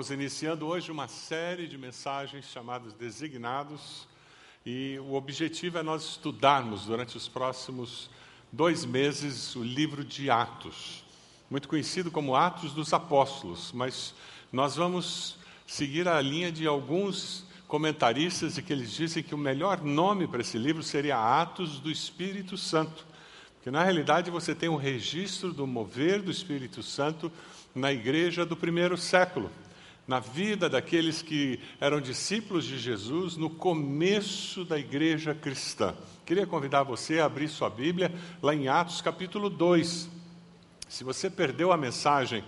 Estamos iniciando hoje uma série de mensagens chamadas Designados e o objetivo é nós estudarmos durante os próximos dois meses o livro de Atos, muito conhecido como Atos dos Apóstolos, mas nós vamos seguir a linha de alguns comentaristas e que eles dizem que o melhor nome para esse livro seria Atos do Espírito Santo, porque na realidade você tem um registro do mover do Espírito Santo na igreja do primeiro século na vida daqueles que eram discípulos de Jesus no começo da igreja cristã. Queria convidar você a abrir sua Bíblia lá em Atos capítulo 2. Se você perdeu a mensagem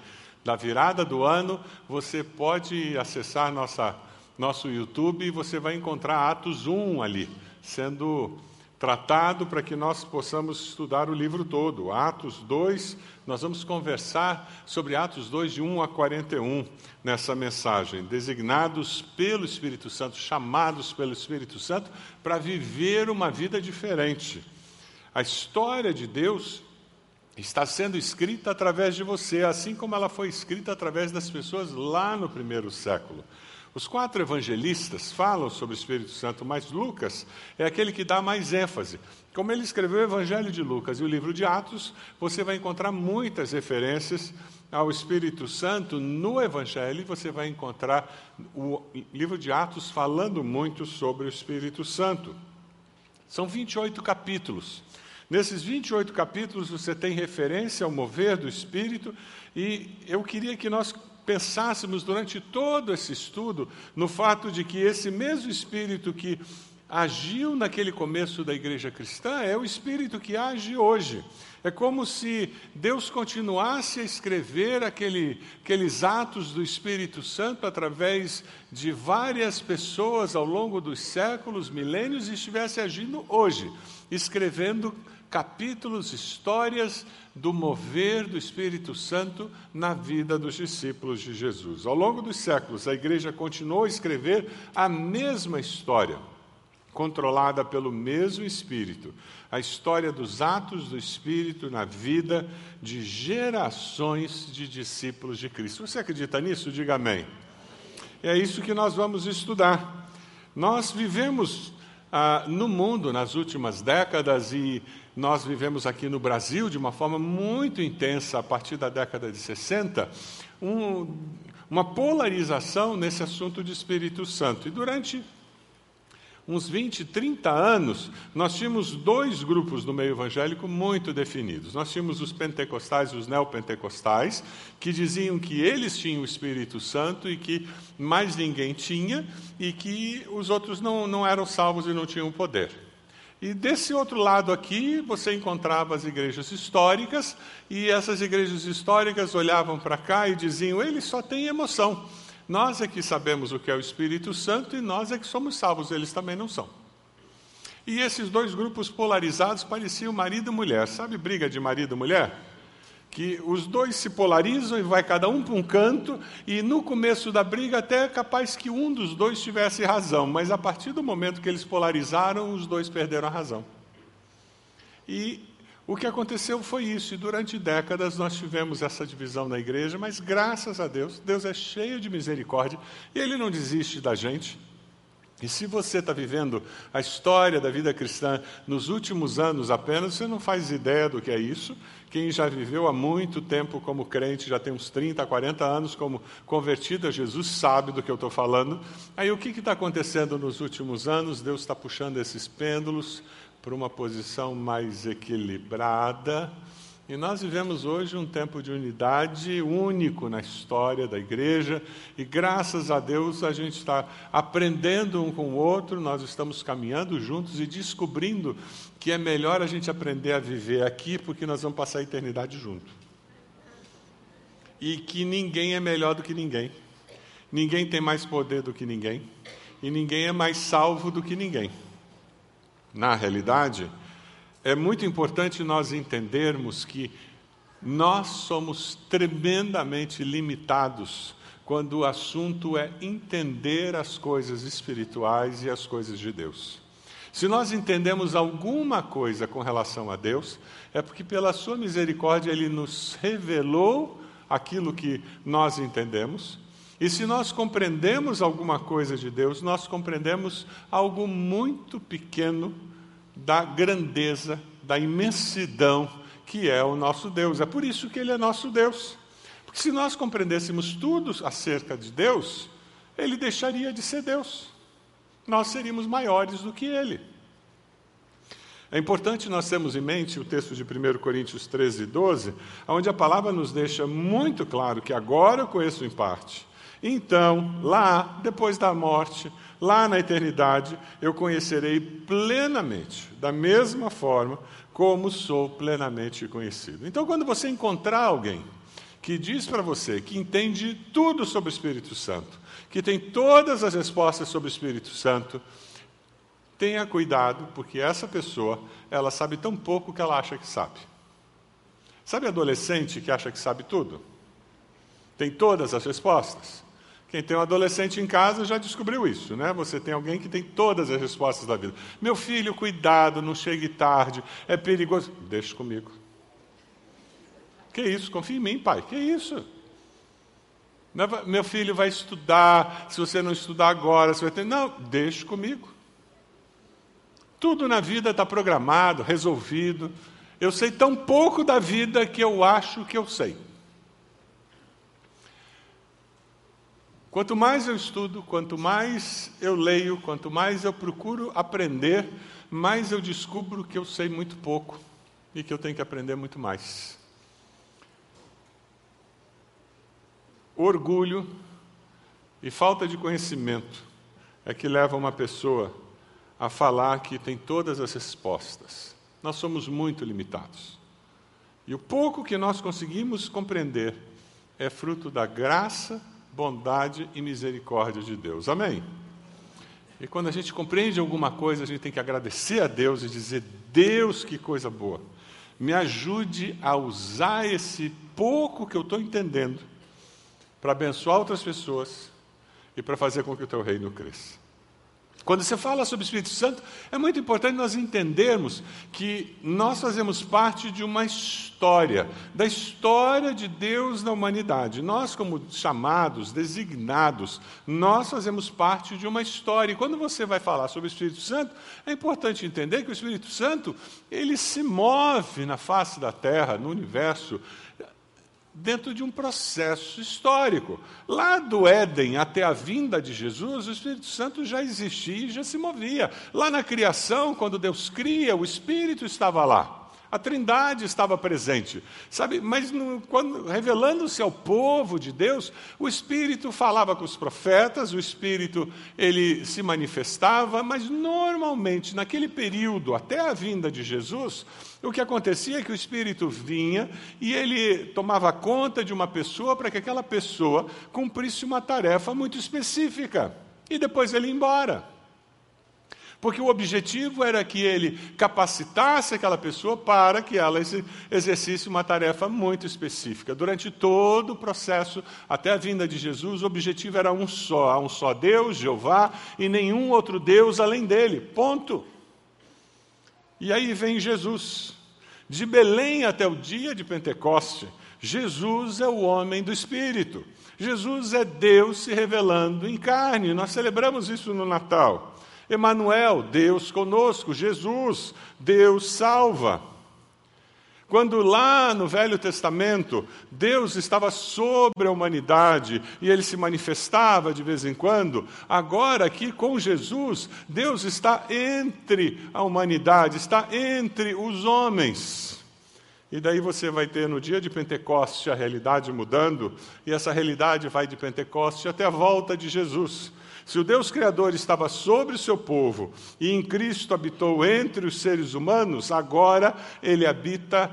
da virada do ano, você pode acessar nossa, nosso YouTube e você vai encontrar Atos 1 ali, sendo tratado para que nós possamos estudar o livro todo. Atos 2, nós vamos conversar sobre Atos 2, de 1 a 41, nessa mensagem. Designados pelo Espírito Santo, chamados pelo Espírito Santo para viver uma vida diferente. A história de Deus está sendo escrita através de você, assim como ela foi escrita através das pessoas lá no primeiro século. Os quatro evangelistas falam sobre o Espírito Santo, mas Lucas é aquele que dá mais ênfase. Como ele escreveu o Evangelho de Lucas e o livro de Atos, você vai encontrar muitas referências ao Espírito Santo no Evangelho, você vai encontrar o livro de Atos falando muito sobre o Espírito Santo. São 28 capítulos. Nesses 28 capítulos você tem referência ao mover do Espírito, e eu queria que nós pensássemos durante todo esse estudo no fato de que esse mesmo Espírito que agiu naquele começo da igreja cristã é o Espírito que age hoje. É como se Deus continuasse a escrever aquele, aqueles atos do Espírito Santo através de várias pessoas ao longo dos séculos, milênios, e estivesse agindo hoje, escrevendo capítulos, histórias do mover do Espírito Santo na vida dos discípulos de Jesus. Ao longo dos séculos, a igreja continuou a escrever a mesma história, controlada pelo mesmo Espírito, a história dos atos do Espírito na vida de gerações de discípulos de Cristo. Você acredita nisso? Diga amém. É isso que nós vamos estudar. Nós vivemos ah, no mundo nas últimas décadas e nós vivemos aqui no Brasil de uma forma muito intensa a partir da década de 60, um, uma polarização nesse assunto de Espírito Santo. E durante uns 20, 30 anos, nós tínhamos dois grupos no meio evangélico muito definidos. Nós tínhamos os pentecostais e os neopentecostais, que diziam que eles tinham o Espírito Santo e que mais ninguém tinha, e que os outros não, não eram salvos e não tinham poder. E desse outro lado aqui, você encontrava as igrejas históricas, e essas igrejas históricas olhavam para cá e diziam: ele só tem emoção. Nós é que sabemos o que é o Espírito Santo e nós é que somos salvos, eles também não são. E esses dois grupos polarizados pareciam marido e mulher. Sabe briga de marido e mulher? Que os dois se polarizam e vai cada um para um canto, e no começo da briga até é capaz que um dos dois tivesse razão, mas a partir do momento que eles polarizaram, os dois perderam a razão. E o que aconteceu foi isso, e durante décadas nós tivemos essa divisão na igreja, mas graças a Deus, Deus é cheio de misericórdia, e Ele não desiste da gente. E se você está vivendo a história da vida cristã nos últimos anos apenas, você não faz ideia do que é isso. Quem já viveu há muito tempo como crente, já tem uns 30, 40 anos como convertido a Jesus, sabe do que eu estou falando. Aí o que está acontecendo nos últimos anos? Deus está puxando esses pêndulos para uma posição mais equilibrada e nós vivemos hoje um tempo de unidade único na história da igreja, e graças a Deus a gente está aprendendo um com o outro, nós estamos caminhando juntos e descobrindo que é melhor a gente aprender a viver aqui, porque nós vamos passar a eternidade junto. E que ninguém é melhor do que ninguém, ninguém tem mais poder do que ninguém, e ninguém é mais salvo do que ninguém. Na realidade, é muito importante nós entendermos que nós somos tremendamente limitados quando o assunto é entender as coisas espirituais e as coisas de Deus. Se nós entendemos alguma coisa com relação a Deus, é porque, pela Sua misericórdia, Ele nos revelou aquilo que nós entendemos E se nós compreendemos alguma coisa de Deus, nós compreendemos algo muito pequeno da grandeza, da imensidão que é o nosso Deus. É por isso que Ele é nosso Deus. Porque se nós compreendêssemos tudo acerca de Deus, Ele deixaria de ser Deus. Nós seríamos maiores do que Ele. É importante nós termos em mente o texto de 1 Coríntios 13, 12, onde a palavra nos deixa muito claro que agora eu conheço em parte. Então, lá, depois da morte, lá na eternidade, eu conhecerei plenamente, da mesma forma como sou plenamente conhecido. Então, quando você encontrar alguém que diz para você que entende tudo sobre o Espírito Santo, que tem todas as respostas sobre o Espírito Santo, Tenha cuidado, porque essa pessoa, ela sabe tão pouco que ela acha que sabe. Sabe adolescente que acha que sabe tudo? Tem todas as respostas? Quem tem um adolescente em casa já descobriu isso, né? Você tem alguém que tem todas as respostas da vida. Meu filho, cuidado, não chegue tarde, é perigoso. Deixa comigo. Que isso? Confia em mim, pai. Que isso? Meu filho vai estudar, se você não estudar agora, você vai ter. Não, deixa comigo. Tudo na vida está programado, resolvido. Eu sei tão pouco da vida que eu acho que eu sei. Quanto mais eu estudo, quanto mais eu leio, quanto mais eu procuro aprender, mais eu descubro que eu sei muito pouco e que eu tenho que aprender muito mais. Orgulho e falta de conhecimento é que leva uma pessoa a falar que tem todas as respostas. Nós somos muito limitados. E o pouco que nós conseguimos compreender é fruto da graça, bondade e misericórdia de Deus. Amém? E quando a gente compreende alguma coisa, a gente tem que agradecer a Deus e dizer: Deus, que coisa boa. Me ajude a usar esse pouco que eu estou entendendo para abençoar outras pessoas e para fazer com que o teu reino cresça. Quando você fala sobre o Espírito Santo, é muito importante nós entendermos que nós fazemos parte de uma história, da história de Deus na humanidade. Nós, como chamados, designados, nós fazemos parte de uma história. E quando você vai falar sobre o Espírito Santo, é importante entender que o Espírito Santo, ele se move na face da terra, no universo, dentro de um processo histórico. Lá do Éden até a vinda de Jesus, o Espírito Santo já existia e já se movia. Lá na criação, quando Deus cria, o Espírito estava lá. A Trindade estava presente, sabe? Mas revelando-se ao povo de Deus, o Espírito falava com os profetas, o Espírito ele se manifestava, mas normalmente naquele período até a vinda de Jesus, o que acontecia é que o Espírito vinha e ele tomava conta de uma pessoa para que aquela pessoa cumprisse uma tarefa muito específica e depois ele ia embora. Porque o objetivo era que ele capacitasse aquela pessoa para que ela exercesse uma tarefa muito específica. Durante todo o processo, até a vinda de Jesus, o objetivo era um só: há um só Deus, Jeová, e nenhum outro Deus além dele. Ponto. E aí vem Jesus. De Belém até o dia de Pentecoste, Jesus é o homem do Espírito. Jesus é Deus se revelando em carne. Nós celebramos isso no Natal. Emanuel, Deus conosco, Jesus, Deus salva. Quando lá no Velho Testamento Deus estava sobre a humanidade e ele se manifestava de vez em quando, agora aqui com Jesus, Deus está entre a humanidade, está entre os homens. E daí você vai ter no dia de Pentecoste a realidade mudando, e essa realidade vai de Pentecoste até a volta de Jesus. Se o Deus Criador estava sobre o seu povo e em Cristo habitou entre os seres humanos, agora ele habita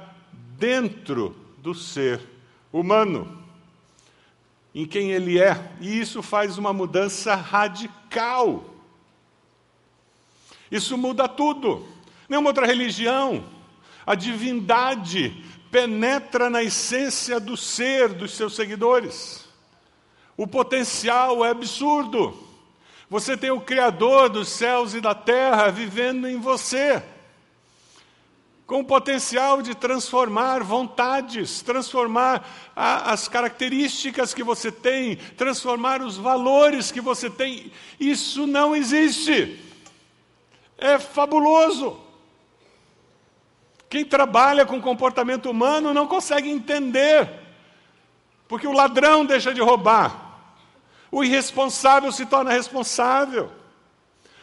dentro do ser humano, em quem ele é. E isso faz uma mudança radical. Isso muda tudo. Nenhuma outra religião. A divindade penetra na essência do ser dos seus seguidores. O potencial é absurdo. Você tem o Criador dos céus e da terra vivendo em você. com o potencial de transformar vontades, transformar a, as características que você tem, transformar os valores que você tem. Isso não existe. É fabuloso. Quem trabalha com comportamento humano não consegue entender, porque o ladrão deixa de roubar, o irresponsável se torna responsável,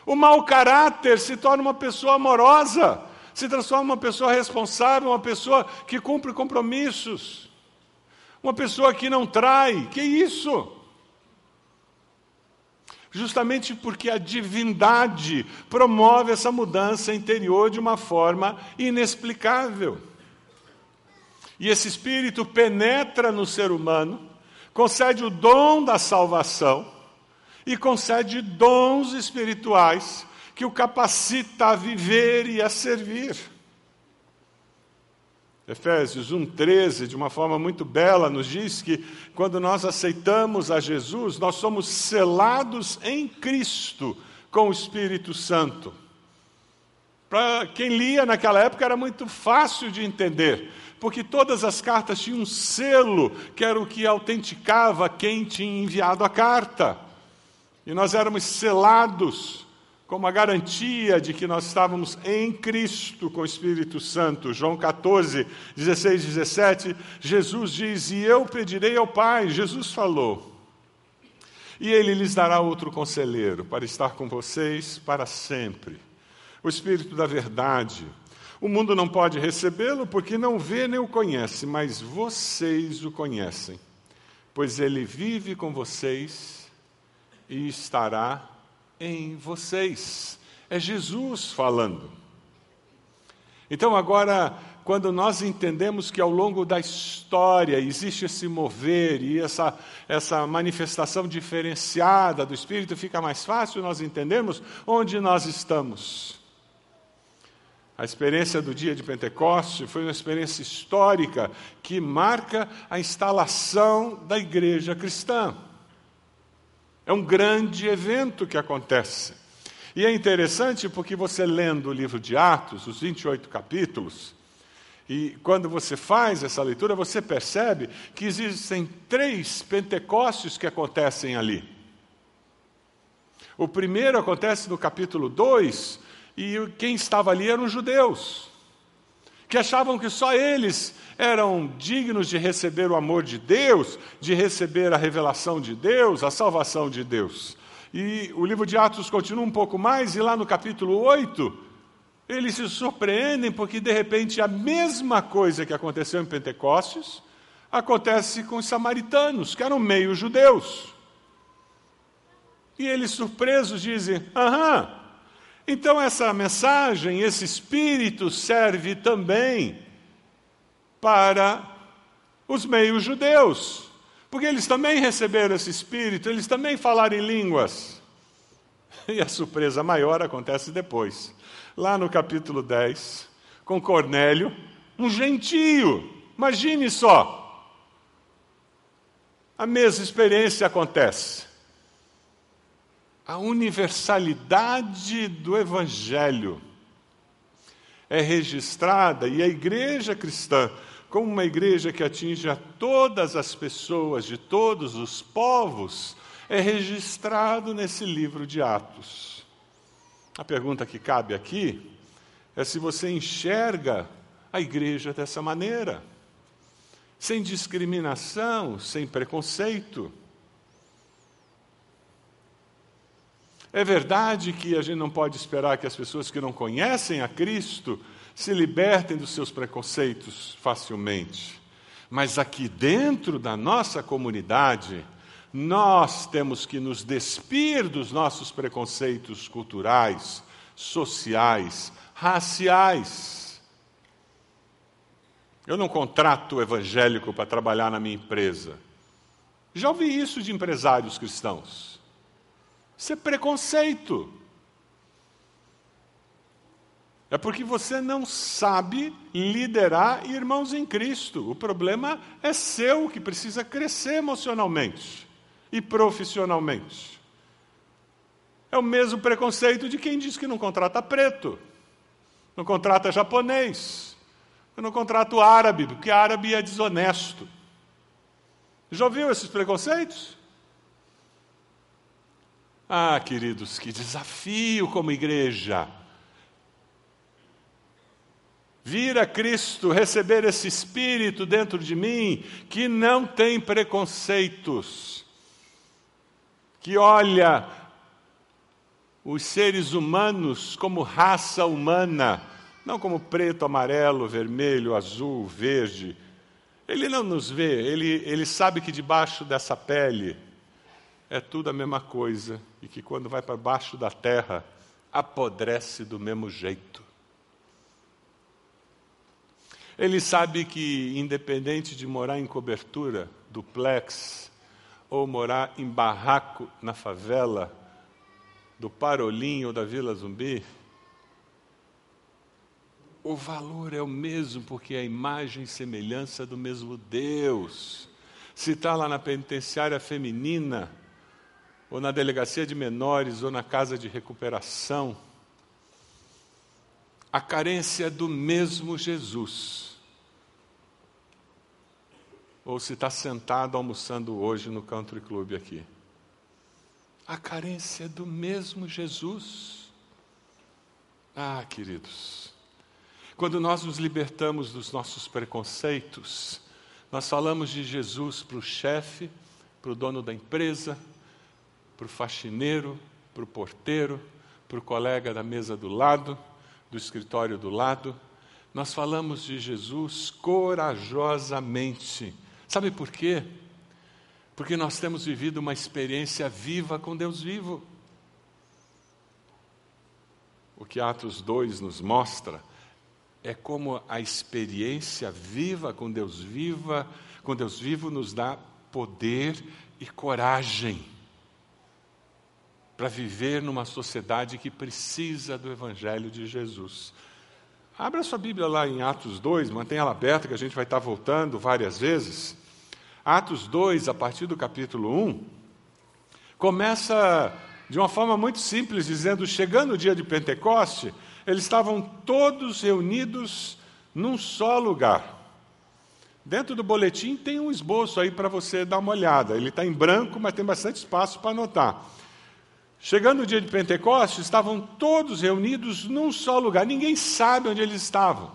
o mau caráter se torna uma pessoa amorosa se transforma uma pessoa responsável, uma pessoa que cumpre compromissos, uma pessoa que não trai. Que isso? Justamente porque a divindade promove essa mudança interior de uma forma inexplicável. E esse espírito penetra no ser humano, concede o dom da salvação e concede dons espirituais que o capacita a viver e a servir. Efésios 1,13, de uma forma muito bela, nos diz que quando nós aceitamos a Jesus, nós somos selados em Cristo com o Espírito Santo. Para quem lia naquela época era muito fácil de entender, porque todas as cartas tinham um selo que era o que autenticava quem tinha enviado a carta. E nós éramos selados como a garantia de que nós estávamos em Cristo com o Espírito Santo. João 14, 16 e 17, Jesus diz: E eu pedirei ao Pai, Jesus falou, e ele lhes dará outro conselheiro para estar com vocês para sempre. O Espírito da Verdade. O mundo não pode recebê-lo porque não vê nem o conhece, mas vocês o conhecem, pois ele vive com vocês e estará em vocês. É Jesus falando. Então, agora, quando nós entendemos que ao longo da história existe esse mover e essa, essa manifestação diferenciada do Espírito, fica mais fácil nós entendermos onde nós estamos. A experiência do dia de Pentecoste foi uma experiência histórica que marca a instalação da igreja cristã. É um grande evento que acontece. E é interessante porque você lendo o livro de Atos, os 28 capítulos, e quando você faz essa leitura, você percebe que existem três Pentecostes que acontecem ali. O primeiro acontece no capítulo 2, e quem estava ali eram os judeus, que achavam que só eles eram dignos de receber o amor de Deus, de receber a revelação de Deus, a salvação de Deus. E o livro de Atos continua um pouco mais, e lá no capítulo 8, eles se surpreendem porque de repente a mesma coisa que aconteceu em Pentecostes acontece com os samaritanos, que eram meio judeus. E eles surpresos dizem: aham, então essa mensagem, esse espírito serve também para os meios judeus, porque eles também receberam esse espírito, eles também falaram em línguas. E a surpresa maior acontece depois, lá no capítulo 10, com Cornélio, um gentio, imagine só. A mesma experiência acontece. A universalidade do Evangelho é registrada e a igreja cristã como uma igreja que atinge a todas as pessoas de todos os povos, é registrado nesse livro de Atos. A pergunta que cabe aqui é se você enxerga a igreja dessa maneira, sem discriminação, sem preconceito. É verdade que a gente não pode esperar que as pessoas que não conhecem a Cristo se libertem dos seus preconceitos facilmente. Mas aqui dentro da nossa comunidade, nós temos que nos despir dos nossos preconceitos culturais, sociais, raciais. Eu não contrato evangélico para trabalhar na minha empresa. Já ouvi isso de empresários cristãos. Isso é preconceito. É porque você não sabe liderar irmãos em Cristo. O problema é seu, que precisa crescer emocionalmente e profissionalmente. É o mesmo preconceito de quem diz que não contrata preto, não contrata japonês, não contrato árabe, porque árabe é desonesto. Já ouviu esses preconceitos? Ah, queridos, que desafio como igreja. Vir a Cristo, receber esse Espírito dentro de mim, que não tem preconceitos, que olha os seres humanos como raça humana, não como preto, amarelo, vermelho, azul, verde. Ele não nos vê, ele, ele sabe que debaixo dessa pele é tudo a mesma coisa e que quando vai para baixo da terra apodrece do mesmo jeito. Ele sabe que, independente de morar em cobertura, duplex, ou morar em barraco na favela, do Parolim ou da Vila Zumbi, o valor é o mesmo, porque é a imagem e semelhança do mesmo Deus. Se está lá na penitenciária feminina, ou na delegacia de menores, ou na casa de recuperação, a carência é do mesmo Jesus. Ou se está sentado almoçando hoje no country club aqui. A carência é do mesmo Jesus. Ah, queridos, quando nós nos libertamos dos nossos preconceitos, nós falamos de Jesus para o chefe, para o dono da empresa, para o faxineiro, para o porteiro, para o colega da mesa do lado, do escritório do lado. Nós falamos de Jesus corajosamente. Sabe por quê? Porque nós temos vivido uma experiência viva com Deus vivo. O que Atos 2 nos mostra é como a experiência viva com Deus viva, com Deus vivo nos dá poder e coragem para viver numa sociedade que precisa do Evangelho de Jesus. Abra sua Bíblia lá em Atos 2, mantenha ela aberta, que a gente vai estar voltando várias vezes. Atos 2, a partir do capítulo 1, começa de uma forma muito simples, dizendo: chegando o dia de Pentecoste, eles estavam todos reunidos num só lugar. Dentro do boletim tem um esboço aí para você dar uma olhada. Ele está em branco, mas tem bastante espaço para anotar. Chegando o dia de Pentecostes, estavam todos reunidos num só lugar, ninguém sabe onde eles estavam.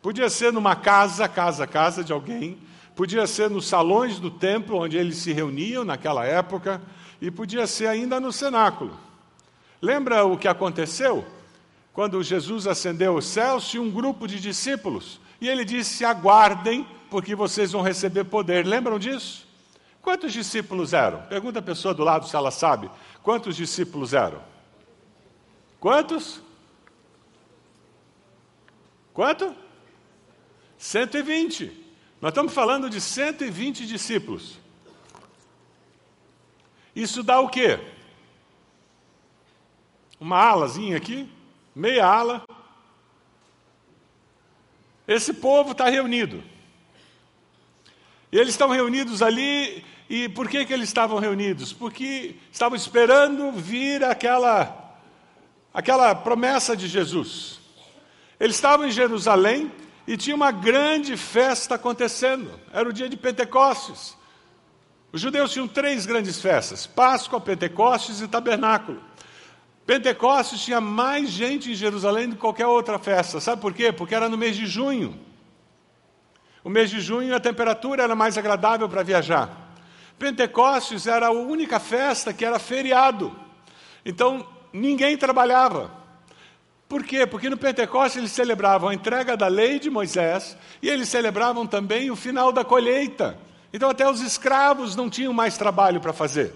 Podia ser numa casa, casa, casa de alguém, podia ser nos salões do templo onde eles se reuniam naquela época, e podia ser ainda no cenáculo. Lembra o que aconteceu? Quando Jesus ascendeu os céus, tinha um grupo de discípulos, e ele disse: Aguardem, porque vocês vão receber poder. Lembram disso? Quantos discípulos eram? Pergunta a pessoa do lado se ela sabe. Quantos discípulos eram? Quantos? Quanto? 120. Nós estamos falando de 120 discípulos. Isso dá o quê? Uma alazinha aqui, meia ala. Esse povo está reunido. Eles estão reunidos ali e por que, que eles estavam reunidos? Porque estavam esperando vir aquela, aquela promessa de Jesus. Eles estavam em Jerusalém e tinha uma grande festa acontecendo. Era o dia de Pentecostes. Os judeus tinham três grandes festas: Páscoa, Pentecostes e Tabernáculo. Pentecostes tinha mais gente em Jerusalém do que qualquer outra festa. Sabe por quê? Porque era no mês de junho. O mês de junho a temperatura era mais agradável para viajar. Pentecostes era a única festa que era feriado. Então, ninguém trabalhava. Por quê? Porque no Pentecostes eles celebravam a entrega da lei de Moisés e eles celebravam também o final da colheita. Então, até os escravos não tinham mais trabalho para fazer.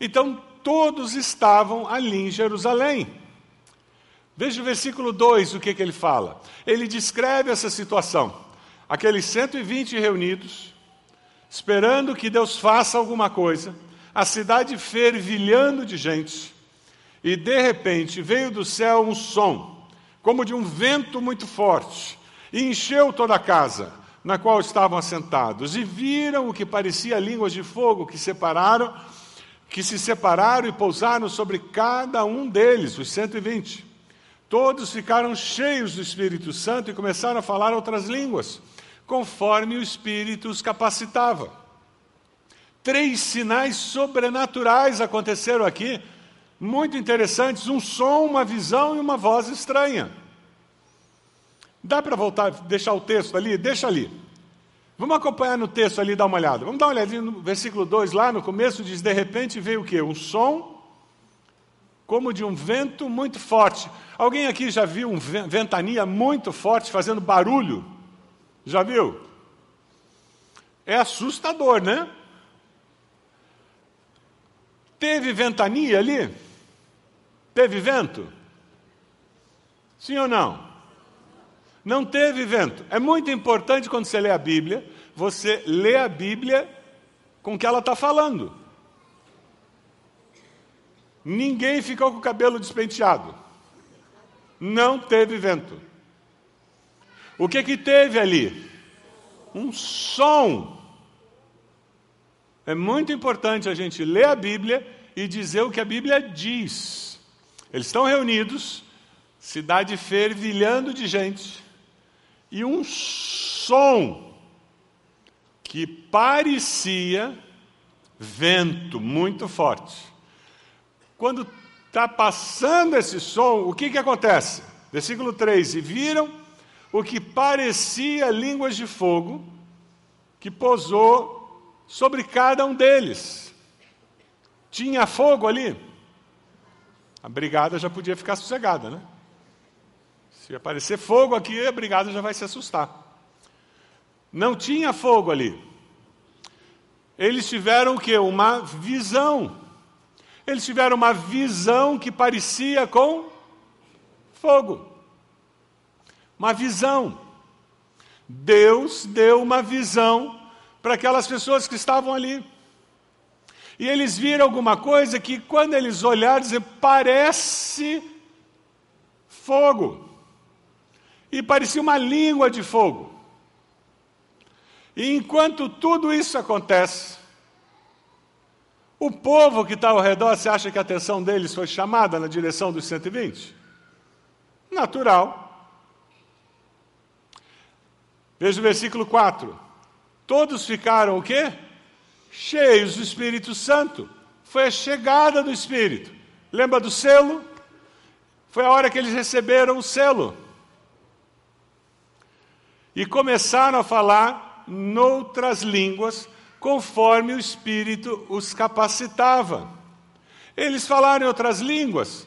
Então, todos estavam ali em Jerusalém. Veja o versículo 2, o que, que ele fala. Ele descreve essa situação. Aqueles 120 reunidos, esperando que Deus faça alguma coisa, a cidade fervilhando de gente, e de repente veio do céu um som, como de um vento muito forte, e encheu toda a casa na qual estavam assentados, e viram o que parecia línguas de fogo que separaram, que se separaram e pousaram sobre cada um deles, os 120. Todos ficaram cheios do Espírito Santo e começaram a falar outras línguas, conforme o Espírito os capacitava. Três sinais sobrenaturais aconteceram aqui, muito interessantes: um som, uma visão e uma voz estranha. Dá para voltar, deixar o texto ali? Deixa ali. Vamos acompanhar no texto ali, dar uma olhada. Vamos dar uma olhadinha no versículo 2, lá no começo, diz: De repente veio o quê? Um som como de um vento muito forte. Alguém aqui já viu um ventania muito forte fazendo barulho? Já viu? É assustador, né? Teve ventania ali? Teve vento? Sim ou não? Não teve vento. É muito importante quando você lê a Bíblia, você lê a Bíblia com o que ela está falando. Ninguém ficou com o cabelo despenteado. Não teve vento. O que que teve ali? Um som. É muito importante a gente ler a Bíblia e dizer o que a Bíblia diz. Eles estão reunidos, cidade fervilhando de gente, e um som que parecia vento muito forte. Quando está passando esse som, o que, que acontece? Versículo 3: E viram o que parecia línguas de fogo que pousou sobre cada um deles. Tinha fogo ali? A brigada já podia ficar sossegada, né? Se aparecer fogo aqui, a brigada já vai se assustar. Não tinha fogo ali. Eles tiveram o que? Uma visão. Eles tiveram uma visão que parecia com fogo. Uma visão. Deus deu uma visão para aquelas pessoas que estavam ali. E eles viram alguma coisa que, quando eles olharam, parece fogo. E parecia uma língua de fogo. E enquanto tudo isso acontece, o povo que está ao redor, você acha que a atenção deles foi chamada na direção dos 120? Natural. Veja o versículo 4. Todos ficaram o quê? Cheios do Espírito Santo. Foi a chegada do Espírito. Lembra do selo? Foi a hora que eles receberam o selo. E começaram a falar noutras línguas conforme o Espírito os capacitava. Eles falaram outras línguas,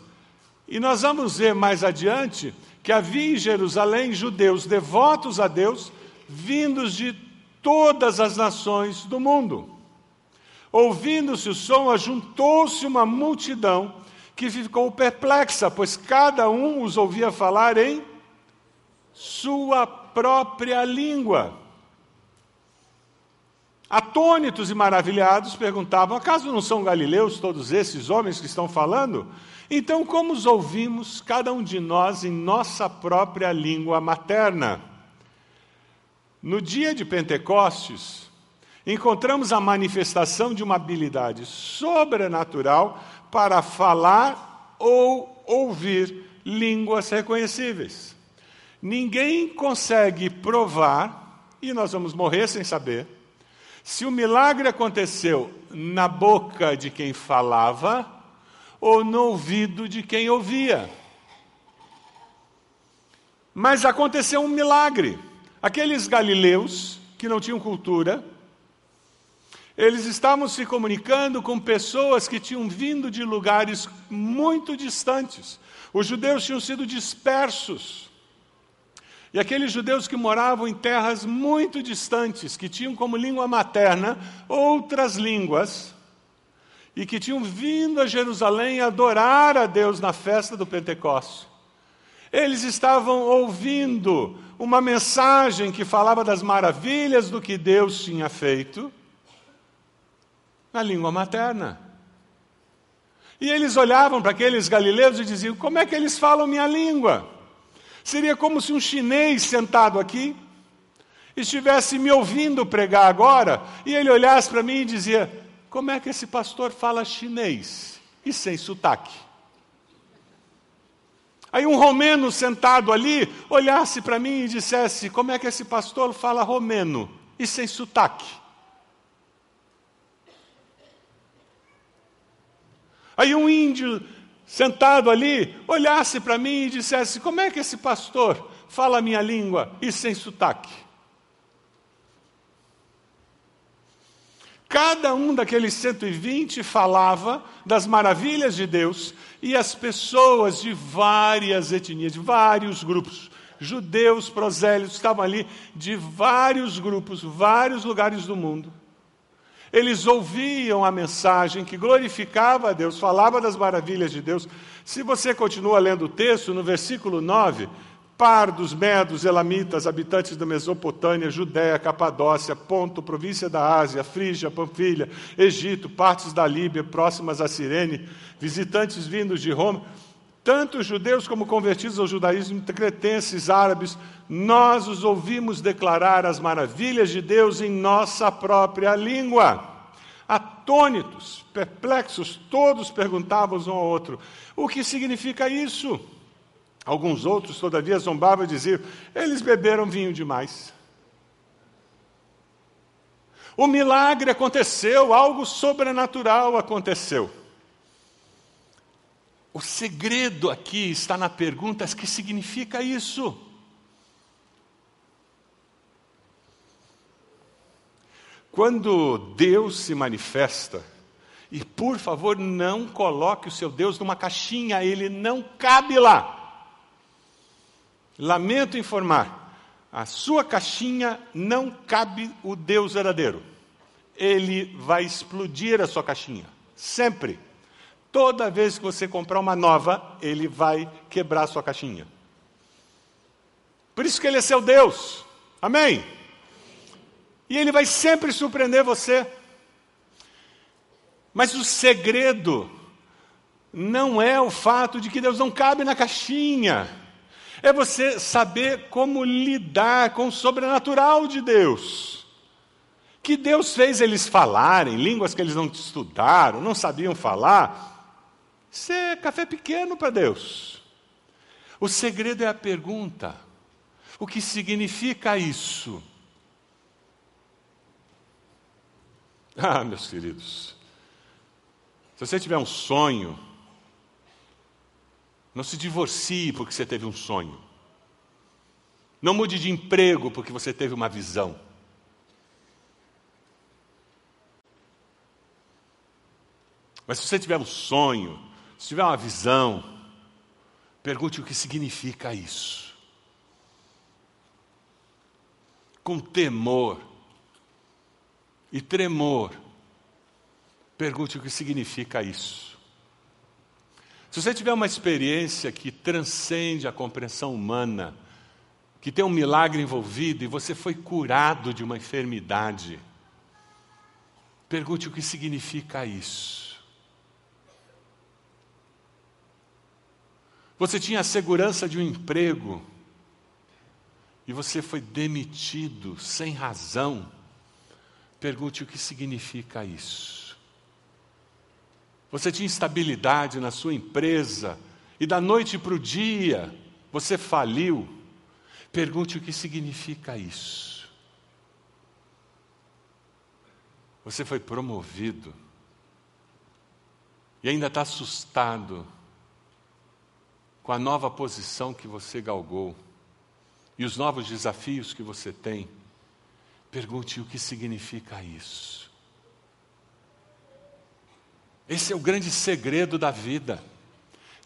e nós vamos ver mais adiante que havia em Jerusalém judeus devotos a Deus, vindos de todas as nações do mundo. Ouvindo-se o som, ajuntou-se uma multidão que ficou perplexa, pois cada um os ouvia falar em sua própria língua. Atônitos e maravilhados, perguntavam: acaso não são galileus todos esses homens que estão falando? Então, como os ouvimos, cada um de nós, em nossa própria língua materna? No dia de Pentecostes, encontramos a manifestação de uma habilidade sobrenatural para falar ou ouvir línguas reconhecíveis. Ninguém consegue provar, e nós vamos morrer sem saber, se o milagre aconteceu na boca de quem falava ou no ouvido de quem ouvia. Mas aconteceu um milagre. Aqueles galileus que não tinham cultura, eles estavam se comunicando com pessoas que tinham vindo de lugares muito distantes. Os judeus tinham sido dispersos. E aqueles judeus que moravam em terras muito distantes, que tinham como língua materna outras línguas, e que tinham vindo a Jerusalém adorar a Deus na festa do Pentecostes. Eles estavam ouvindo uma mensagem que falava das maravilhas do que Deus tinha feito na língua materna. E eles olhavam para aqueles galileus e diziam: Como é que eles falam minha língua? Seria como se um chinês sentado aqui estivesse me ouvindo pregar agora e ele olhasse para mim e dizia: Como é que esse pastor fala chinês e sem sotaque? Aí um romeno sentado ali olhasse para mim e dissesse: Como é que esse pastor fala romeno e sem sotaque? Aí um índio sentado ali olhasse para mim e dissesse: Como é que esse pastor fala a minha língua e sem sotaque? Cada um daqueles 120 falava das maravilhas de Deus e as pessoas de várias etnias, de vários grupos, judeus, prosélitos, estavam ali de vários grupos, vários lugares do mundo eles ouviam a mensagem que glorificava a Deus, falava das maravilhas de Deus. Se você continua lendo o texto, no versículo 9, pardos, medos, elamitas, habitantes da Mesopotâmia, Judéia, Capadócia, Ponto, província da Ásia, Frígia, Panfilha, Egito, partes da Líbia, próximas a Cirene, visitantes vindos de Roma, tanto judeus como convertidos ao judaísmo, cretenses, árabes, nós os ouvimos declarar as maravilhas de Deus em nossa própria língua. Atônitos, perplexos, todos perguntavam um ao outro: o que significa isso? Alguns outros, todavia, zombavam e diziam: eles beberam vinho demais. O milagre aconteceu, algo sobrenatural aconteceu. O segredo aqui está na pergunta: o que significa isso? Quando Deus se manifesta, e por favor não coloque o seu Deus numa caixinha, ele não cabe lá. Lamento informar, a sua caixinha não cabe o Deus verdadeiro. Ele vai explodir a sua caixinha, sempre. Toda vez que você comprar uma nova, ele vai quebrar a sua caixinha. Por isso que ele é seu Deus. Amém? E ele vai sempre surpreender você. Mas o segredo não é o fato de que Deus não cabe na caixinha. É você saber como lidar com o sobrenatural de Deus. Que Deus fez eles falarem línguas que eles não estudaram, não sabiam falar. Isso é café pequeno para Deus. O segredo é a pergunta: o que significa isso? Ah, meus queridos, se você tiver um sonho, não se divorcie porque você teve um sonho. Não mude de emprego porque você teve uma visão. Mas se você tiver um sonho, se tiver uma visão, pergunte o que significa isso. Com temor e tremor, pergunte o que significa isso. Se você tiver uma experiência que transcende a compreensão humana, que tem um milagre envolvido e você foi curado de uma enfermidade, pergunte o que significa isso. Você tinha a segurança de um emprego e você foi demitido sem razão. Pergunte o que significa isso. Você tinha estabilidade na sua empresa e da noite para o dia você faliu. Pergunte o que significa isso. Você foi promovido e ainda está assustado com a nova posição que você galgou e os novos desafios que você tem, pergunte o que significa isso. Esse é o grande segredo da vida.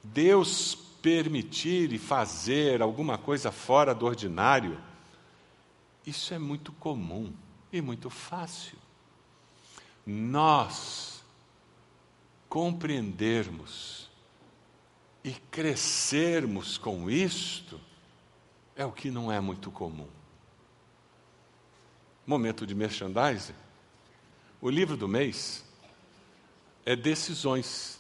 Deus permitir e fazer alguma coisa fora do ordinário, isso é muito comum e muito fácil. Nós compreendermos e crescermos com isto é o que não é muito comum. Momento de merchandising. O livro do mês é Decisões.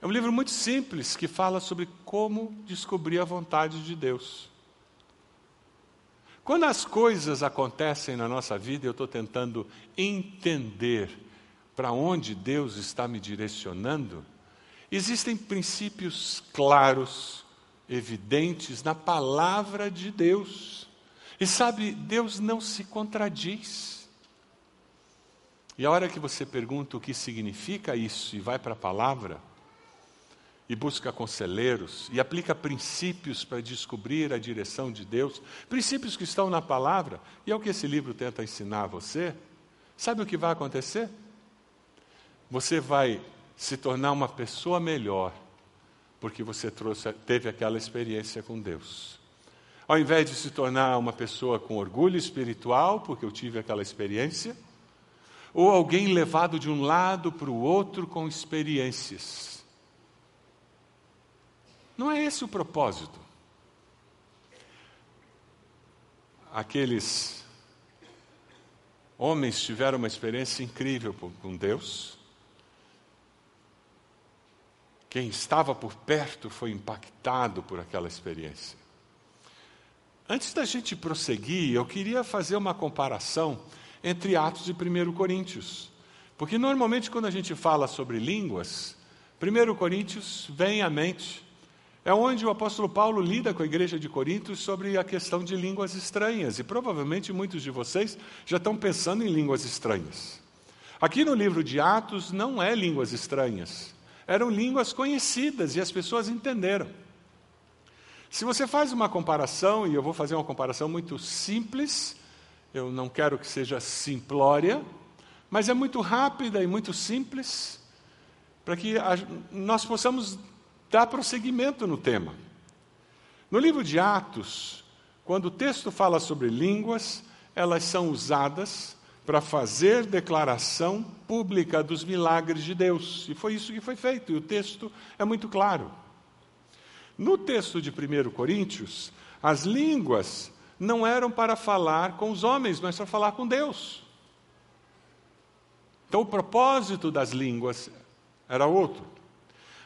É um livro muito simples que fala sobre como descobrir a vontade de Deus. Quando as coisas acontecem na nossa vida, eu estou tentando entender para onde Deus está me direcionando Existem princípios claros evidentes na palavra de Deus. E sabe, Deus não se contradiz. E a hora que você pergunta o que significa isso e vai para a palavra, e busca conselheiros, e aplica princípios para descobrir a direção de Deus, princípios que estão na palavra, e é o que esse livro tenta ensinar a você, sabe o que vai acontecer? Você vai se tornar uma pessoa melhor, porque você trouxe, teve aquela experiência com Deus. Ao invés de se tornar uma pessoa com orgulho espiritual, porque eu tive aquela experiência, ou alguém levado de um lado para o outro com experiências. Não é esse o propósito. Aqueles homens tiveram uma experiência incrível com Deus. Quem estava por perto foi impactado por aquela experiência. Antes da gente prosseguir, eu queria fazer uma comparação entre Atos e 1 Coríntios. Porque normalmente quando a gente fala sobre línguas, 1 Coríntios vem à mente. É onde o apóstolo Paulo lida com a igreja de Corinto sobre a questão de línguas estranhas. E provavelmente muitos de vocês já estão pensando em línguas estranhas. Aqui no livro de Atos não é línguas estranhas. Eram línguas conhecidas e as pessoas entenderam. Se você faz uma comparação, e eu vou fazer uma comparação muito simples, eu não quero que seja simplória, mas é muito rápida e muito simples, para que a, nós possamos dar prosseguimento no tema. No livro de Atos, quando o texto fala sobre línguas, elas são usadas para fazer declaração pública dos milagres de Deus. E foi isso que foi feito, e o texto é muito claro. No texto de 1 Coríntios, as línguas não eram para falar com os homens, mas para falar com Deus. Então, o propósito das línguas era outro.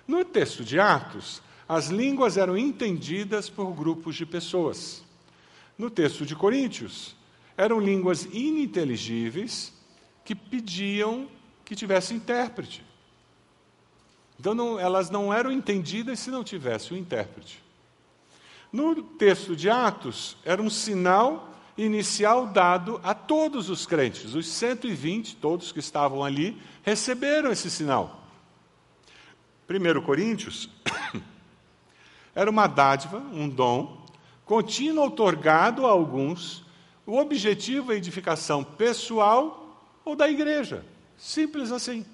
No texto de Atos, as línguas eram entendidas por grupos de pessoas. No texto de Coríntios, eram línguas ininteligíveis que pediam que tivesse intérprete. Então, não, elas não eram entendidas se não tivesse o intérprete. No texto de Atos, era um sinal inicial dado a todos os crentes. Os 120, todos que estavam ali, receberam esse sinal. 1 Coríntios era uma dádiva, um dom, contínuo otorgado a alguns, o objetivo é a edificação pessoal ou da igreja. Simples assim.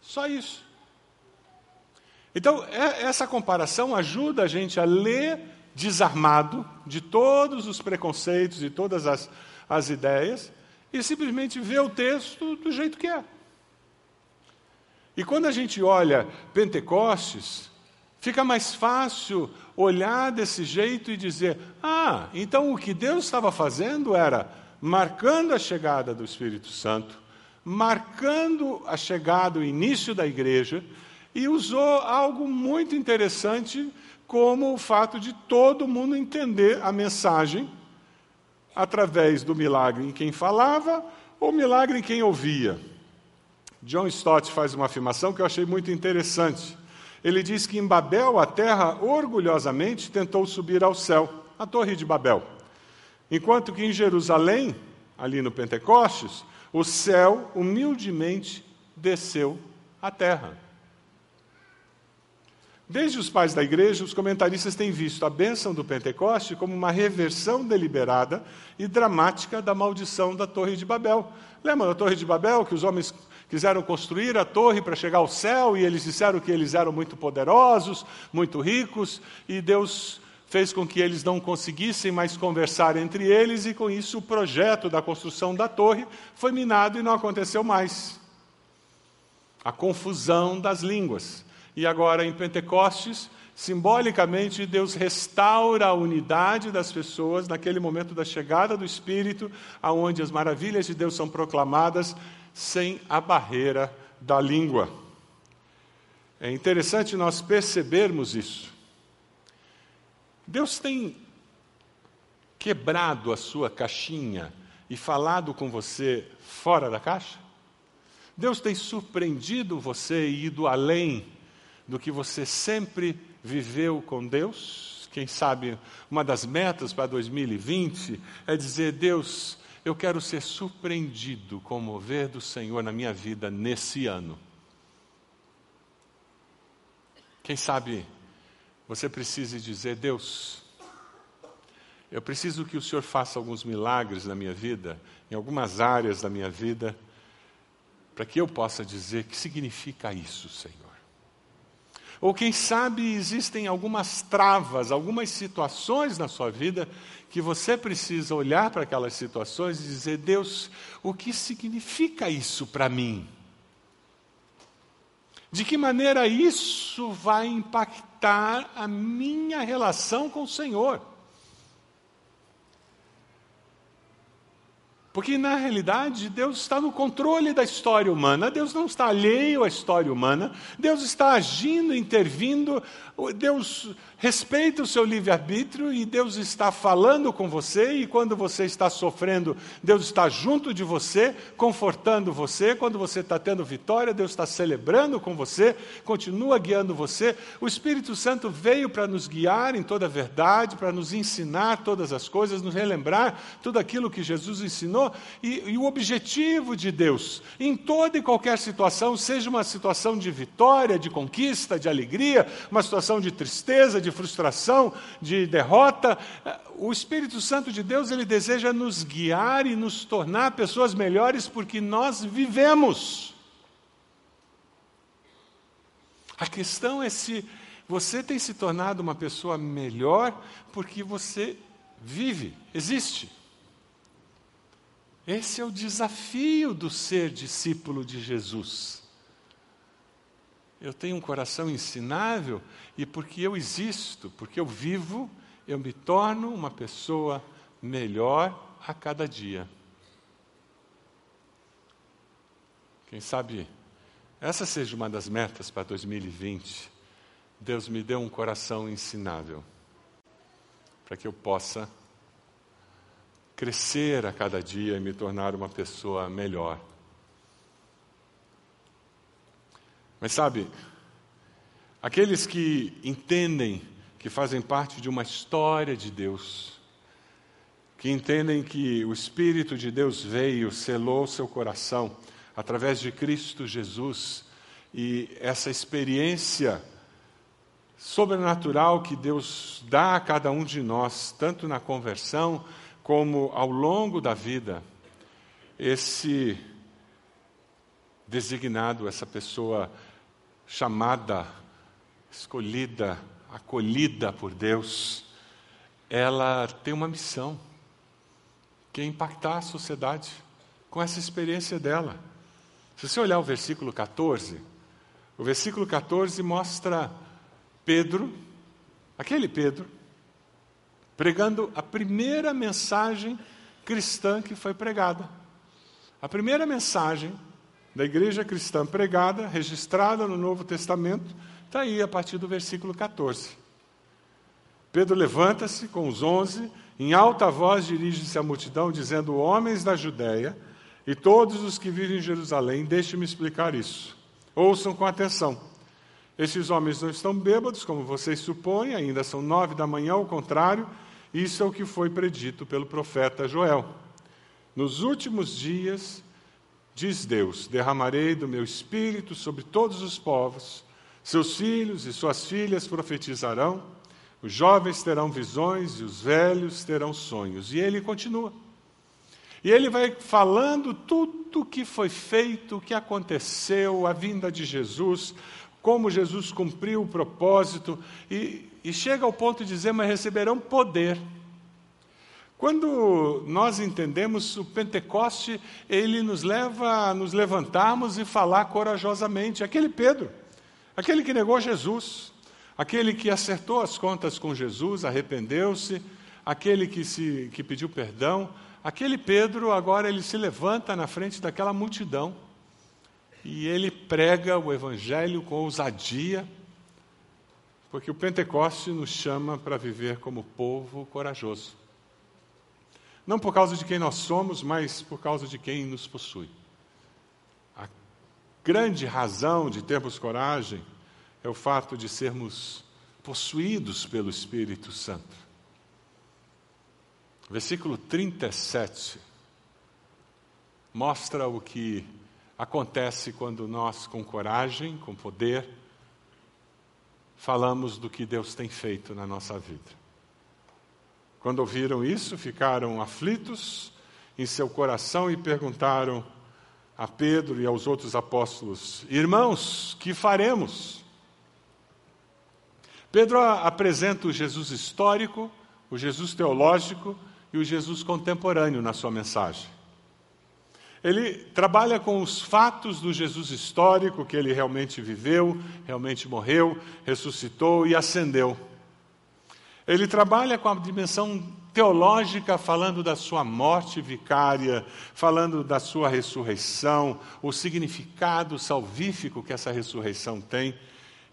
Só isso. Então, essa comparação ajuda a gente a ler desarmado de todos os preconceitos e todas as, as ideias e simplesmente ver o texto do jeito que é. E quando a gente olha Pentecostes, fica mais fácil olhar desse jeito e dizer: ah, então o que Deus estava fazendo era marcando a chegada do Espírito Santo, marcando a chegada, o início da igreja, e usou algo muito interessante como o fato de todo mundo entender a mensagem através do milagre em quem falava ou milagre em quem ouvia. John Stott faz uma afirmação que eu achei muito interessante. Ele diz que em Babel a terra orgulhosamente tentou subir ao céu, a Torre de Babel, enquanto que em Jerusalém, ali no Pentecostes, o céu humildemente desceu à terra. Desde os pais da igreja, os comentaristas têm visto a bênção do Pentecoste como uma reversão deliberada e dramática da maldição da Torre de Babel. Lembra da Torre de Babel, que os homens quiseram construir a torre para chegar ao céu e eles disseram que eles eram muito poderosos, muito ricos, e Deus fez com que eles não conseguissem mais conversar entre eles, e com isso o projeto da construção da torre foi minado e não aconteceu mais. A confusão das línguas. E agora em Pentecostes, simbolicamente, Deus restaura a unidade das pessoas naquele momento da chegada do Espírito, aonde as maravilhas de Deus são proclamadas sem a barreira da língua. É interessante nós percebermos isso. Deus tem quebrado a sua caixinha e falado com você fora da caixa? Deus tem surpreendido você e ido além do que você sempre viveu com Deus? Quem sabe uma das metas para 2020 é dizer: Deus, eu quero ser surpreendido com o mover do Senhor na minha vida nesse ano. Quem sabe você precise dizer: Deus, eu preciso que o Senhor faça alguns milagres na minha vida, em algumas áreas da minha vida, para que eu possa dizer que significa isso, Senhor. Ou quem sabe existem algumas travas, algumas situações na sua vida que você precisa olhar para aquelas situações e dizer: Deus, o que significa isso para mim? De que maneira isso vai impactar a minha relação com o Senhor? Porque, na realidade, Deus está no controle da história humana, Deus não está alheio à história humana, Deus está agindo, intervindo, Deus respeita o seu livre-arbítrio e Deus está falando com você, e quando você está sofrendo, Deus está junto de você, confortando você. Quando você está tendo vitória, Deus está celebrando com você, continua guiando você. O Espírito Santo veio para nos guiar em toda a verdade, para nos ensinar todas as coisas, nos relembrar tudo aquilo que Jesus ensinou. E, e o objetivo de Deus, em toda e qualquer situação, seja uma situação de vitória, de conquista, de alegria, uma situação de tristeza, de frustração, de derrota. O Espírito Santo de Deus, ele deseja nos guiar e nos tornar pessoas melhores porque nós vivemos. A questão é se você tem se tornado uma pessoa melhor porque você vive, existe. Esse é o desafio do ser discípulo de Jesus. Eu tenho um coração ensinável e porque eu existo, porque eu vivo, eu me torno uma pessoa melhor a cada dia. Quem sabe essa seja uma das metas para 2020. Deus me deu um coração ensinável para que eu possa crescer a cada dia e me tornar uma pessoa melhor. Mas sabe, aqueles que entendem que fazem parte de uma história de Deus, que entendem que o Espírito de Deus veio, selou seu coração através de Cristo Jesus, e essa experiência sobrenatural que Deus dá a cada um de nós, tanto na conversão como ao longo da vida, esse designado, essa pessoa chamada, escolhida, acolhida por Deus, ela tem uma missão, que é impactar a sociedade com essa experiência dela. Se você olhar o versículo 14, o versículo 14 mostra Pedro, aquele Pedro, pregando a primeira mensagem cristã que foi pregada. A primeira mensagem da igreja cristã pregada, registrada no Novo Testamento, está aí a partir do versículo 14. Pedro levanta-se com os onze, em alta voz dirige-se à multidão, dizendo: Homens da Judéia e todos os que vivem em Jerusalém, deixe-me explicar isso. Ouçam com atenção. Estes homens não estão bêbados, como vocês supõem, ainda são nove da manhã, ao contrário, isso é o que foi predito pelo profeta Joel. Nos últimos dias Diz Deus: derramarei do meu espírito sobre todos os povos, seus filhos e suas filhas profetizarão, os jovens terão visões e os velhos terão sonhos. E ele continua. E ele vai falando tudo o que foi feito, o que aconteceu, a vinda de Jesus, como Jesus cumpriu o propósito, e, e chega ao ponto de dizer: Mas receberão poder quando nós entendemos o Pentecoste, ele nos leva a nos levantarmos e falar corajosamente. Aquele Pedro, aquele que negou Jesus, aquele que acertou as contas com Jesus, arrependeu-se, aquele que, se, que pediu perdão, aquele Pedro, agora ele se levanta na frente daquela multidão e ele prega o Evangelho com ousadia, porque o Pentecoste nos chama para viver como povo corajoso. Não por causa de quem nós somos, mas por causa de quem nos possui. A grande razão de termos coragem é o fato de sermos possuídos pelo Espírito Santo. Versículo 37 mostra o que acontece quando nós, com coragem, com poder, falamos do que Deus tem feito na nossa vida. Quando ouviram isso, ficaram aflitos em seu coração e perguntaram a Pedro e aos outros apóstolos: Irmãos, que faremos? Pedro apresenta o Jesus histórico, o Jesus teológico e o Jesus contemporâneo na sua mensagem. Ele trabalha com os fatos do Jesus histórico, que ele realmente viveu, realmente morreu, ressuscitou e ascendeu. Ele trabalha com a dimensão teológica, falando da sua morte vicária, falando da sua ressurreição, o significado salvífico que essa ressurreição tem.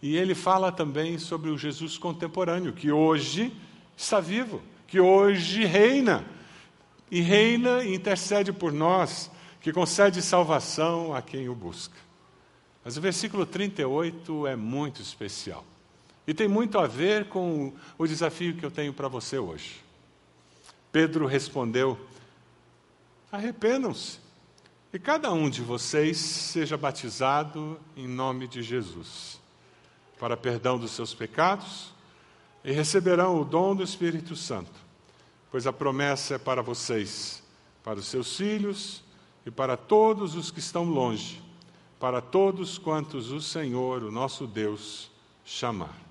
E ele fala também sobre o Jesus contemporâneo, que hoje está vivo, que hoje reina. E reina e intercede por nós, que concede salvação a quem o busca. Mas o versículo 38 é muito especial. E tem muito a ver com o desafio que eu tenho para você hoje. Pedro respondeu: Arrependam-se, e cada um de vocês seja batizado em nome de Jesus para perdão dos seus pecados e receberão o dom do Espírito Santo, pois a promessa é para vocês, para os seus filhos e para todos os que estão longe, para todos quantos o Senhor, o nosso Deus, chamar.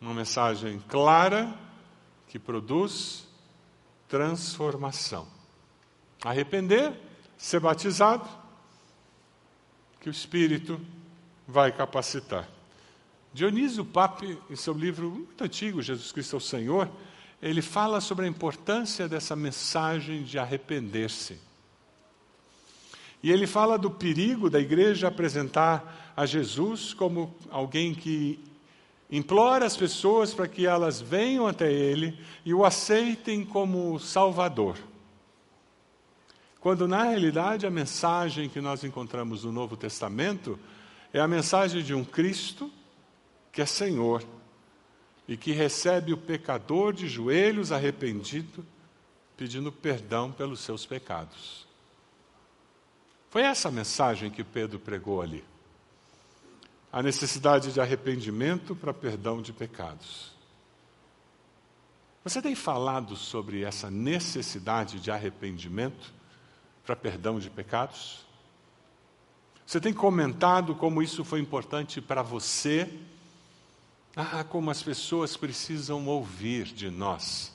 Uma mensagem clara que produz transformação. Arrepender, ser batizado, que o Espírito vai capacitar. Dionísio Pape, em seu livro muito antigo, Jesus Cristo é o Senhor, ele fala sobre a importância dessa mensagem de arrepender-se. E ele fala do perigo da igreja apresentar a Jesus como alguém que implora as pessoas para que elas venham até ele e o aceitem como Salvador. Quando na realidade a mensagem que nós encontramos no Novo Testamento é a mensagem de um Cristo que é Senhor e que recebe o pecador de joelhos arrependido, pedindo perdão pelos seus pecados. Foi essa a mensagem que Pedro pregou ali. A necessidade de arrependimento para perdão de pecados. Você tem falado sobre essa necessidade de arrependimento para perdão de pecados? Você tem comentado como isso foi importante para você ah, como as pessoas precisam ouvir de nós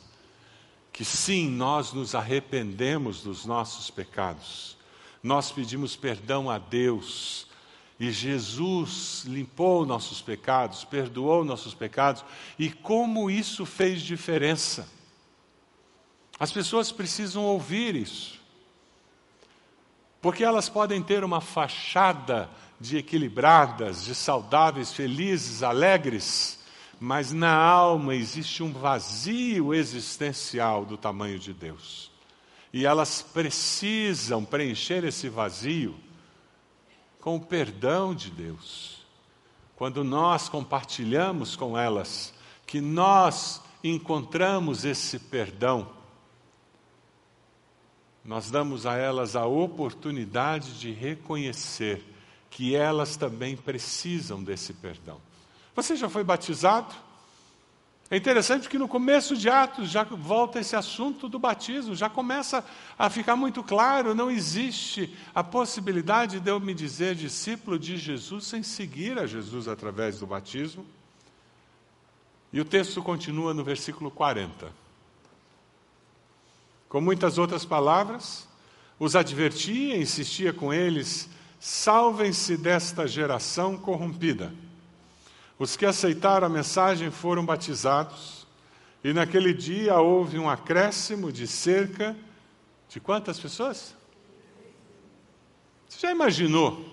que sim, nós nos arrependemos dos nossos pecados, nós pedimos perdão a Deus e Jesus limpou nossos pecados, perdoou nossos pecados e como isso fez diferença. As pessoas precisam ouvir isso, porque elas podem ter uma fachada de equilibradas, de saudáveis, felizes, alegres, mas na alma existe um vazio existencial do tamanho de Deus. E elas precisam preencher esse vazio com o perdão de Deus. Quando nós compartilhamos com elas que nós encontramos esse perdão, nós damos a elas a oportunidade de reconhecer que elas também precisam desse perdão. Você já foi batizado? É interessante que no começo de Atos já volta esse assunto do batismo, já começa a ficar muito claro: não existe a possibilidade de eu me dizer discípulo de Jesus sem seguir a Jesus através do batismo. E o texto continua no versículo 40. Com muitas outras palavras, os advertia, insistia com eles Salvem-se desta geração corrompida. Os que aceitaram a mensagem foram batizados, e naquele dia houve um acréscimo de cerca de quantas pessoas? Você já imaginou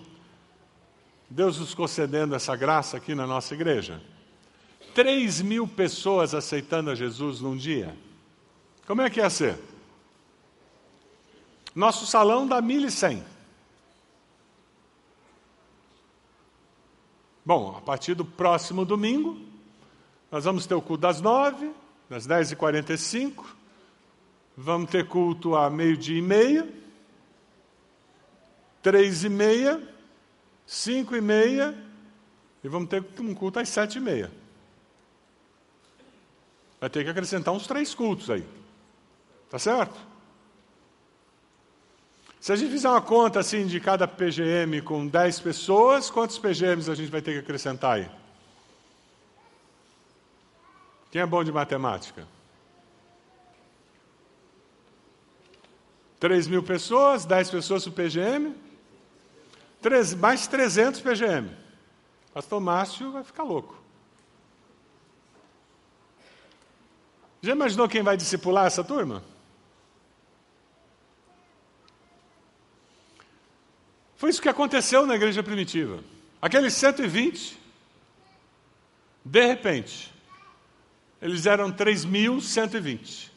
Deus nos concedendo essa graça aqui na nossa igreja? 3 mil pessoas aceitando a Jesus num dia. Como é que ia ser? Nosso salão dá 1.100. Bom, a partir do próximo domingo, Nós vamos ter o culto das nove, das dez e quarenta e cinco. Vamos ter culto a meio-dia e meia, três e meia, cinco e meia, e vamos ter um culto às sete e meia. Vai ter que acrescentar uns três cultos aí. Tá certo? Se a gente fizer uma conta assim de cada PGM com 10 pessoas, quantos PGMs a gente vai ter que acrescentar aí? Quem é bom de matemática? 3 mil pessoas, 10 pessoas o PGM, 3, mais 300 PGM. Pastor Márcio vai ficar louco. Já imaginou quem vai discipular essa turma? Foi isso que aconteceu na igreja primitiva. Aqueles 120, de repente, eles eram 3.120.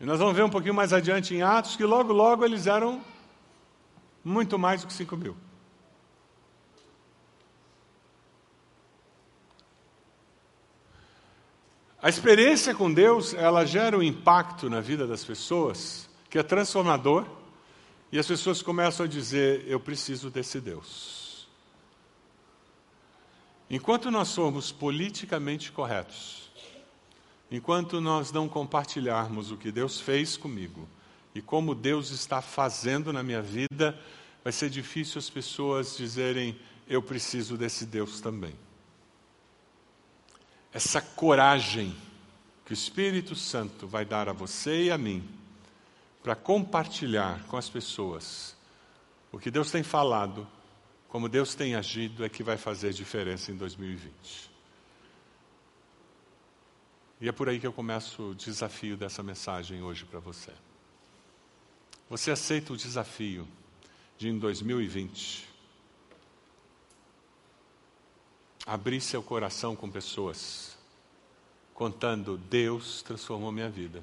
E nós vamos ver um pouquinho mais adiante em Atos que logo, logo eles eram muito mais do que 5 mil. A experiência com Deus, ela gera um impacto na vida das pessoas que é transformador e as pessoas começam a dizer: Eu preciso desse Deus. Enquanto nós somos politicamente corretos, enquanto nós não compartilharmos o que Deus fez comigo e como Deus está fazendo na minha vida, vai ser difícil as pessoas dizerem: Eu preciso desse Deus também. Essa coragem que o Espírito Santo vai dar a você e a mim para compartilhar com as pessoas o que Deus tem falado, como Deus tem agido, é que vai fazer diferença em 2020. E é por aí que eu começo o desafio dessa mensagem hoje para você. Você aceita o desafio de, em 2020, abrir seu coração com pessoas, contando: Deus transformou minha vida.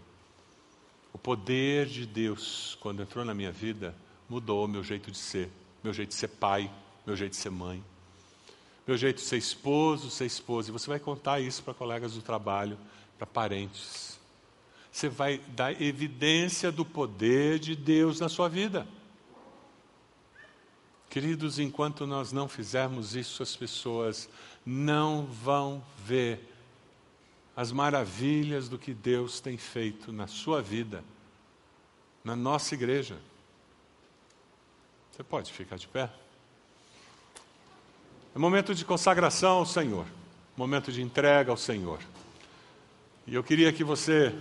O poder de Deus, quando entrou na minha vida, mudou meu jeito de ser, meu jeito de ser pai, meu jeito de ser mãe, meu jeito de ser esposo, ser esposa. E você vai contar isso para colegas do trabalho, para parentes. Você vai dar evidência do poder de Deus na sua vida. Queridos, enquanto nós não fizermos isso, as pessoas não vão ver as maravilhas do que Deus tem feito na sua vida, na nossa igreja. Você pode ficar de pé? É momento de consagração ao Senhor, momento de entrega ao Senhor. E eu queria que você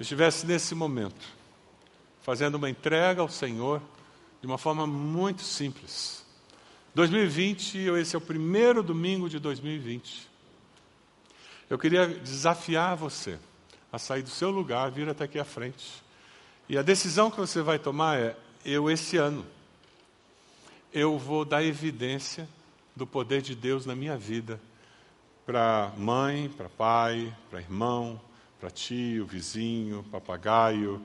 estivesse nesse momento, fazendo uma entrega ao Senhor de uma forma muito simples. 2020, esse é o primeiro domingo de 2020. Eu queria desafiar você a sair do seu lugar, vir até aqui à frente. E a decisão que você vai tomar é: eu, esse ano, eu vou dar evidência do poder de Deus na minha vida para mãe, para pai, para irmão, para tio, vizinho, papagaio,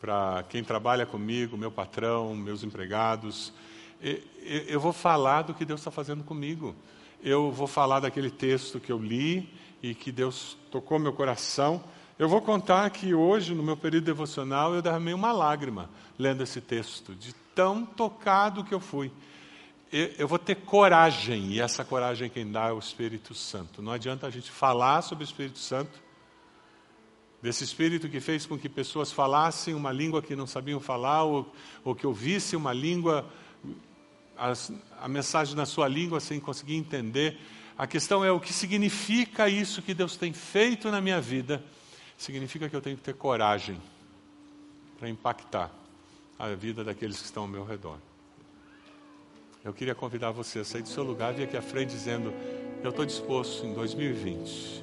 para quem trabalha comigo, meu patrão, meus empregados. Eu vou falar do que Deus está fazendo comigo. Eu vou falar daquele texto que eu li e que Deus tocou meu coração. Eu vou contar que hoje, no meu período devocional, eu derramei uma lágrima lendo esse texto, de tão tocado que eu fui. Eu vou ter coragem, e essa coragem quem dá é o Espírito Santo. Não adianta a gente falar sobre o Espírito Santo, desse Espírito que fez com que pessoas falassem uma língua que não sabiam falar, ou, ou que ouvissem uma língua, a mensagem na sua língua sem conseguir entender. A questão é o que significa isso que Deus tem feito na minha vida. Significa que eu tenho que ter coragem para impactar a vida daqueles que estão ao meu redor. Eu queria convidar você a sair do seu lugar e vir aqui à frente dizendo: Eu estou disposto em 2020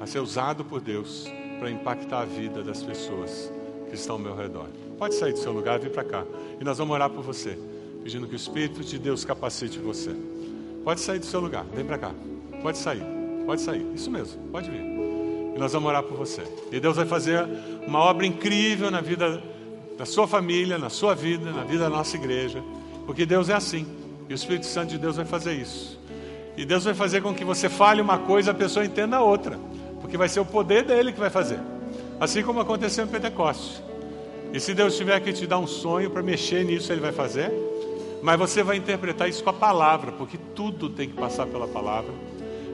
a ser usado por Deus para impactar a vida das pessoas que estão ao meu redor. Pode sair do seu lugar e vir para cá. E nós vamos orar por você, pedindo que o Espírito de Deus capacite você. Pode sair do seu lugar, vem para cá. Pode sair, pode sair. Isso mesmo, pode vir. E nós vamos orar por você. E Deus vai fazer uma obra incrível na vida da sua família, na sua vida, na vida da nossa igreja. Porque Deus é assim. E o Espírito Santo de Deus vai fazer isso. E Deus vai fazer com que você fale uma coisa, a pessoa entenda outra. Porque vai ser o poder dele que vai fazer. Assim como aconteceu em Pentecostes. E se Deus tiver que te dar um sonho para mexer nisso, Ele vai fazer. Mas você vai interpretar isso com a palavra, porque tudo tem que passar pela palavra.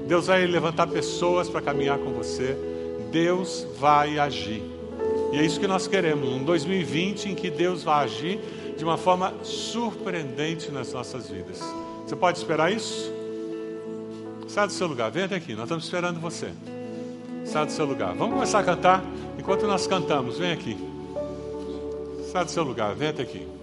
Deus vai levantar pessoas para caminhar com você. Deus vai agir. E é isso que nós queremos, um 2020 em que Deus vai agir de uma forma surpreendente nas nossas vidas. Você pode esperar isso? Sai do seu lugar, vem até aqui, nós estamos esperando você. Sai do seu lugar. Vamos começar a cantar. Enquanto nós cantamos, vem aqui. Sai do seu lugar, vem até aqui.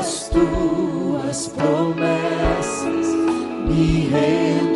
as tuas promessas me renovam.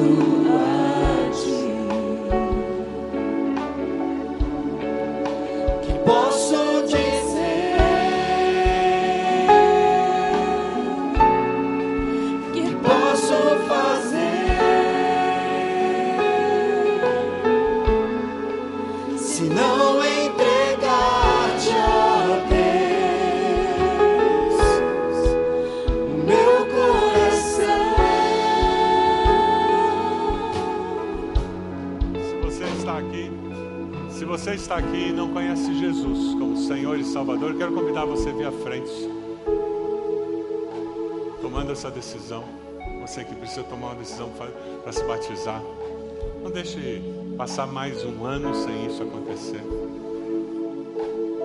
Passar mais um ano sem isso acontecer.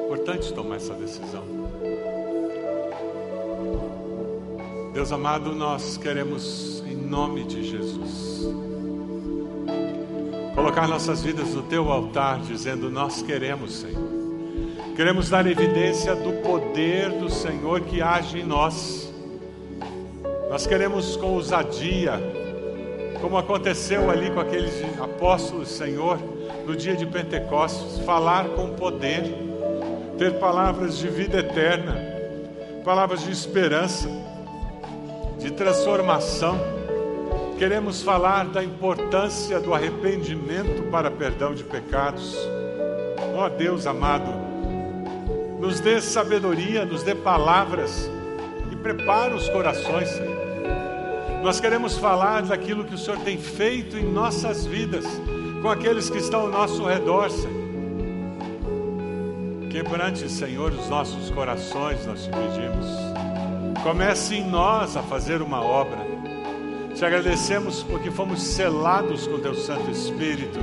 Importante tomar essa decisão. Deus amado, nós queremos, em nome de Jesus, colocar nossas vidas no teu altar, dizendo: Nós queremos, Senhor. Queremos dar evidência do poder do Senhor que age em nós. Nós queremos com ousadia como aconteceu ali com aqueles apóstolos, Senhor, no dia de Pentecostes, falar com poder, ter palavras de vida eterna, palavras de esperança, de transformação. Queremos falar da importância do arrependimento para perdão de pecados. Ó oh, Deus amado, nos dê sabedoria, nos dê palavras e prepara os corações, Senhor nós queremos falar daquilo que o Senhor tem feito em nossas vidas, com aqueles que estão ao nosso redor, Senhor. Quebrante, Senhor, os nossos corações, nós te pedimos. Comece em nós a fazer uma obra. Te agradecemos porque fomos selados com Teu Santo Espírito.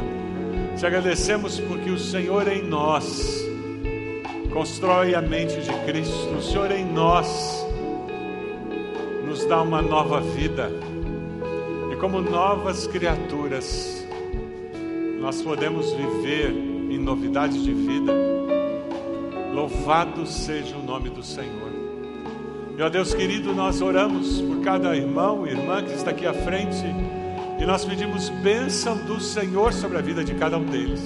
Te agradecemos porque o Senhor em nós constrói a mente de Cristo. O Senhor em nós dá uma nova vida. E como novas criaturas, nós podemos viver em novidade de vida. Louvado seja o nome do Senhor. Ó Deus querido, nós oramos por cada irmão e irmã que está aqui à frente e nós pedimos bênção do Senhor sobre a vida de cada um deles.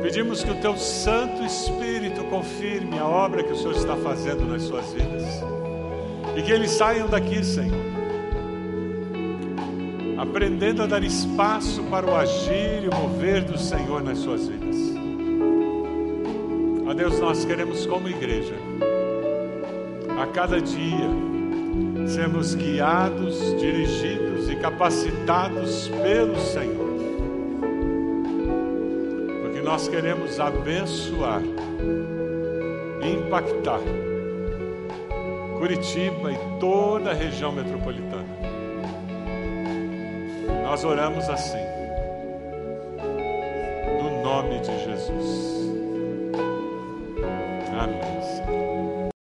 Pedimos que o teu Santo Espírito confirme a obra que o Senhor está fazendo nas suas vidas. E que eles saiam daqui, Senhor, aprendendo a dar espaço para o agir e o mover do Senhor nas suas vidas. Ó Deus, nós queremos, como igreja, a cada dia, sermos guiados, dirigidos e capacitados pelo Senhor. Porque nós queremos abençoar, impactar Curitiba e toda a região metropolitana. Nós oramos assim, no nome de Jesus.